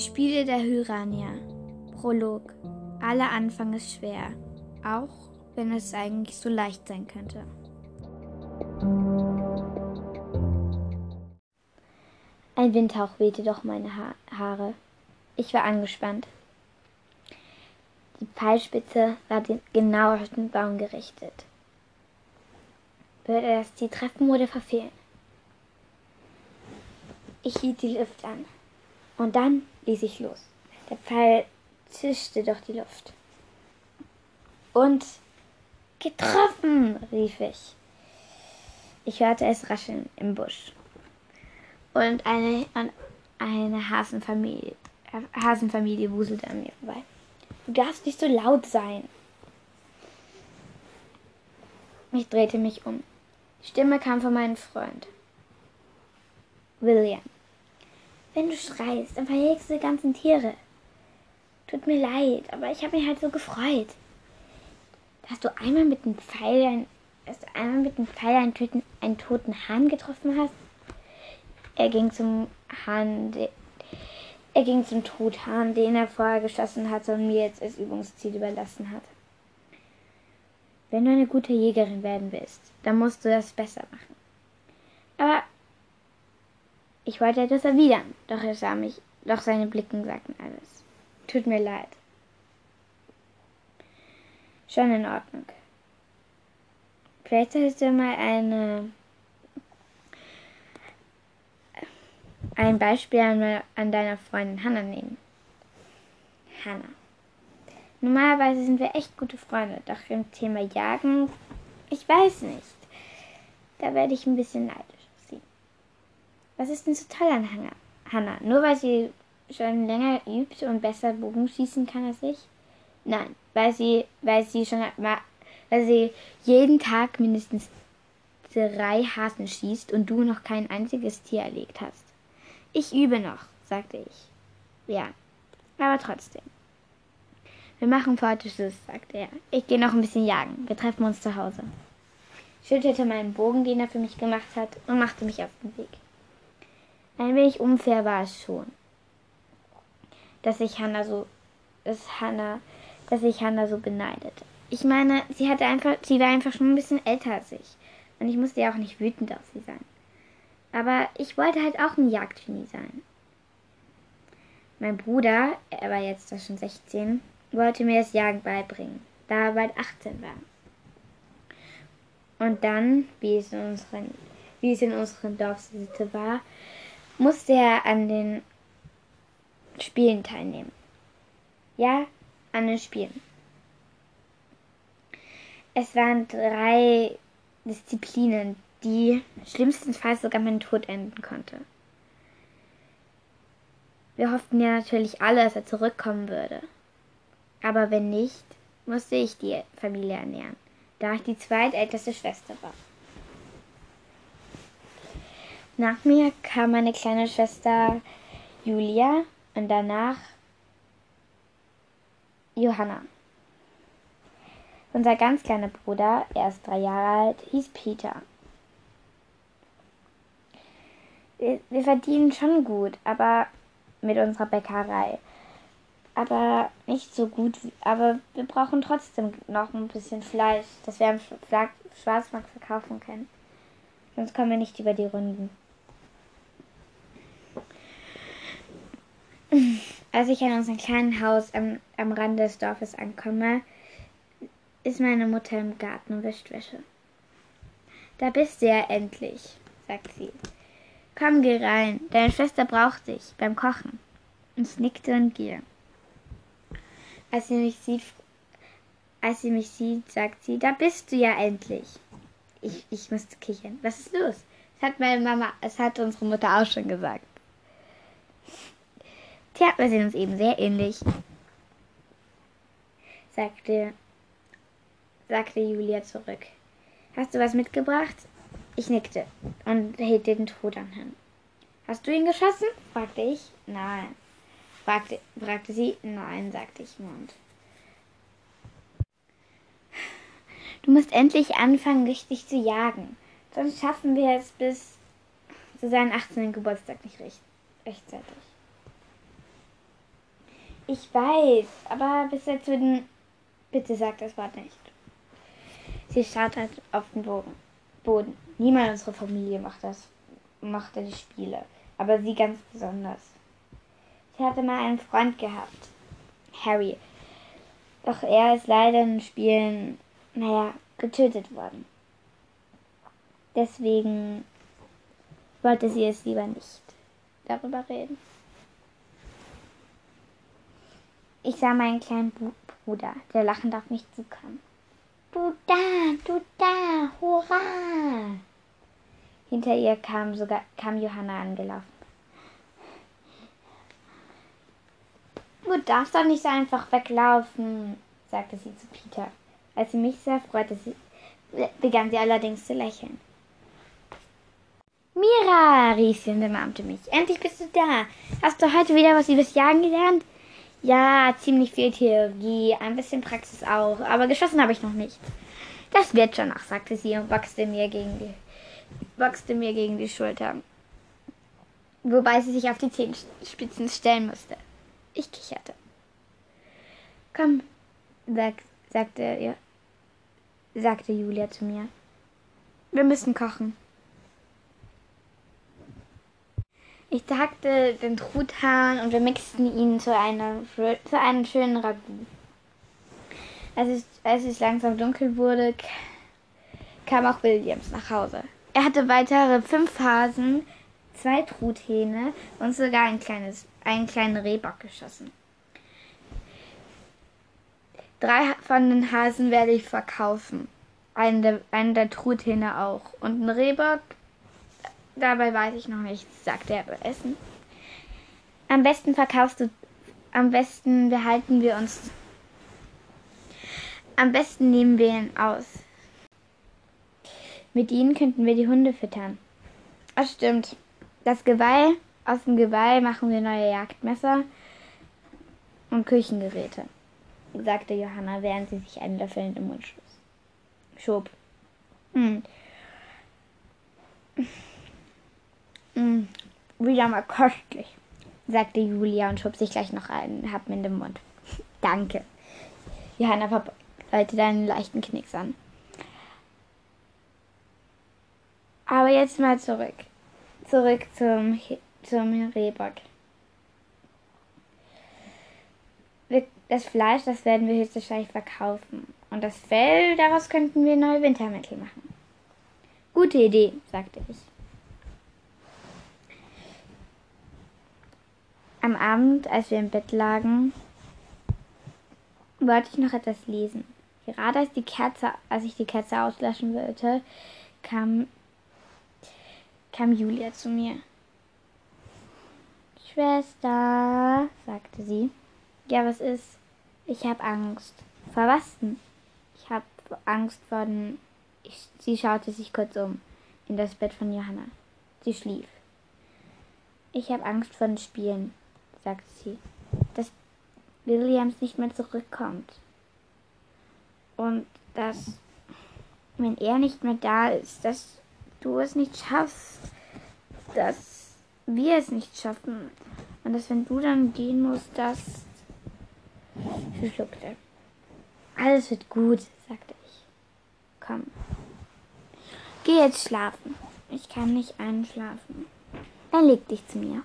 Die Spiele der Hyrania. Prolog. Aller Anfang ist schwer, auch wenn es eigentlich so leicht sein könnte. Ein Windhauch wehte durch meine ha Haare. Ich war angespannt. Die Pfeilspitze war genau auf den Baum gerichtet. Würde das Ziel treffen oder verfehlen? Ich hielt die Luft an. Und dann ließ ich los. Der Pfeil zischte durch die Luft. Und getroffen, rief ich. Ich hörte es rascheln im Busch. Und eine, eine Hasenfamilie, Hasenfamilie wuselte an mir vorbei. Du darfst nicht so laut sein. Ich drehte mich um. Die Stimme kam von meinem Freund. William. Wenn du schreist, dann verjagst du die ganzen Tiere. Tut mir leid, aber ich habe mich halt so gefreut. Dass du einmal mit dem Pfeil, dass du einmal mit dem Pfeil einen, töten, einen toten Hahn getroffen hast. Er ging zum Hahn, er ging zum Truthahn, den er vorher geschossen hatte und mir jetzt als Übungsziel überlassen hat. Wenn du eine gute Jägerin werden willst, dann musst du das besser machen. Aber ich wollte etwas erwidern, doch er sah mich, doch seine Blicken sagten alles. Tut mir leid. Schon in Ordnung. Vielleicht solltest du mal eine ein Beispiel an, an deiner Freundin Hannah nehmen. Hannah. Normalerweise sind wir echt gute Freunde, doch im Thema Jagen, ich weiß nicht. Da werde ich ein bisschen neidisch. Was ist denn so toll an Hannah? Nur weil sie schon länger übt und besser Bogen schießen kann als ich? Nein, weil sie, weil sie schon weil sie jeden Tag mindestens drei Hasen schießt und du noch kein einziges Tier erlegt hast. Ich übe noch, sagte ich. Ja, aber trotzdem. Wir machen für sagte er. Ich gehe noch ein bisschen jagen. Wir treffen uns zu Hause. Schüttelte meinen Bogen, den er für mich gemacht hat, und machte mich auf den Weg. Ein wenig unfair war es schon, dass ich Hannah so, dass Hannah, dass ich Hannah so beneidete. Ich meine, sie hatte einfach, sie war einfach schon ein bisschen älter als ich, und ich musste ja auch nicht wütend auf sie sein. Aber ich wollte halt auch ein Jagdgenie sein. Mein Bruder, er war jetzt schon 16, wollte mir das Jagen beibringen, da er bald 18 war. Und dann, wie es in unserem Dorfsitte war, musste er an den Spielen teilnehmen. Ja, an den Spielen. Es waren drei Disziplinen, die schlimmstenfalls sogar meinen Tod enden konnte. Wir hofften ja natürlich alle, dass er zurückkommen würde. Aber wenn nicht, musste ich die Familie ernähren, da ich die zweitälteste Schwester war. Nach mir kam meine kleine Schwester Julia und danach Johanna. Unser ganz kleiner Bruder, er ist drei Jahre alt, hieß Peter wir, wir verdienen schon gut, aber mit unserer Bäckerei. Aber nicht so gut, aber wir brauchen trotzdem noch ein bisschen Fleisch, das wir am Schwarzmarkt verkaufen können. Sonst kommen wir nicht über die Runden. Als ich an unserem kleinen Haus am, am Rand des Dorfes ankomme, ist meine Mutter im Garten und wäscht Wäsche. Da bist du ja endlich, sagt sie. Komm, geh rein. Deine Schwester braucht dich beim Kochen. Und ich nickte und gehe. Als sie mich sieht, als sie mich sieht, sagt sie, da bist du ja endlich. Ich, ich musste kichern. Was ist los? Das hat meine Mama, es hat unsere Mutter auch schon gesagt. Tja, wir sehen uns eben sehr ähnlich. Sagte, sagte Julia zurück. Hast du was mitgebracht? Ich nickte und hielt den Tod an hin. Hast du ihn geschossen? fragte ich. Nein. Fragte, fragte sie. Nein, sagte ich Mund. Du musst endlich anfangen, richtig zu jagen. Sonst schaffen wir es bis zu seinem 18. Geburtstag nicht recht, rechtzeitig. Ich weiß, aber bis jetzt würden. Bitte sag das Wort nicht. Sie halt auf den Boden. Niemand unserer Familie macht das, macht die Spiele. Aber sie ganz besonders. Sie hatte mal einen Freund gehabt. Harry. Doch er ist leider in Spielen, naja, getötet worden. Deswegen wollte sie es lieber nicht darüber reden. Ich sah meinen kleinen Bruder, der lachend auf mich zukam. Du da, du da, hurra! Hinter ihr kam sogar kam Johanna angelaufen. Du darfst doch nicht so einfach weglaufen, sagte sie zu Peter. Als sie mich sah, freute sie, begann sie allerdings zu lächeln. Mira, rief sie und umarmte mich. Endlich bist du da. Hast du heute wieder was über das Jagen gelernt? Ja, ziemlich viel Theorie, ein bisschen Praxis auch, aber geschossen habe ich noch nicht. Das wird schon noch, sagte sie und boxte mir gegen die, boxte mir gegen die Schulter. Wobei sie sich auf die Zehenspitzen stellen musste. Ich kicherte. Komm, sag, sagte, sagte Julia zu mir. Wir müssen kochen. Ich tagte den Truthahn und wir mixten ihn zu, einer, zu einem schönen Ragout. Als es, als es langsam dunkel wurde, kam auch Williams nach Hause. Er hatte weitere fünf Hasen, zwei Truthähne und sogar ein kleines, einen kleinen Rehbock geschossen. Drei von den Hasen werde ich verkaufen. Einen der, einen der Truthähne auch. Und einen Rehbock Dabei weiß ich noch nichts, sagte er beim Essen. Am besten verkaufst du, am besten behalten wir uns, am besten nehmen wir ihn aus. Mit ihnen könnten wir die Hunde füttern. Das stimmt. Das Geweih, aus dem Geweih machen wir neue Jagdmesser und Küchengeräte, sagte Johanna, während sie sich einen Löffel in den Mund schob. Hm. Wieder mal köstlich, sagte Julia und schob sich gleich noch einen Happen in den Mund. Danke. Johanna leitete einen leichten Knicks an. Aber jetzt mal zurück. Zurück zum, zum Rehbock. Das Fleisch, das werden wir höchstwahrscheinlich verkaufen. Und das Fell, daraus könnten wir neue Wintermäntel machen. Gute Idee, sagte ich. Am Abend, als wir im Bett lagen, wollte ich noch etwas lesen. Gerade als die Kerze, als ich die Kerze auslöschen wollte, kam, kam Julia zu mir. Schwester, sagte sie. Ja, was ist? Ich habe Angst. Vor was denn? Ich habe Angst vor den. Ich, sie schaute sich kurz um in das Bett von Johanna. Sie schlief. Ich habe Angst vor den Spielen sagte sie, dass Williams nicht mehr zurückkommt. Und dass, wenn er nicht mehr da ist, dass du es nicht schaffst, dass wir es nicht schaffen. Und dass, wenn du dann gehen musst, dass. Sie schluckte. Alles wird gut, sagte ich. Komm. Geh jetzt schlafen. Ich kann nicht einschlafen. Dann leg dich zu mir.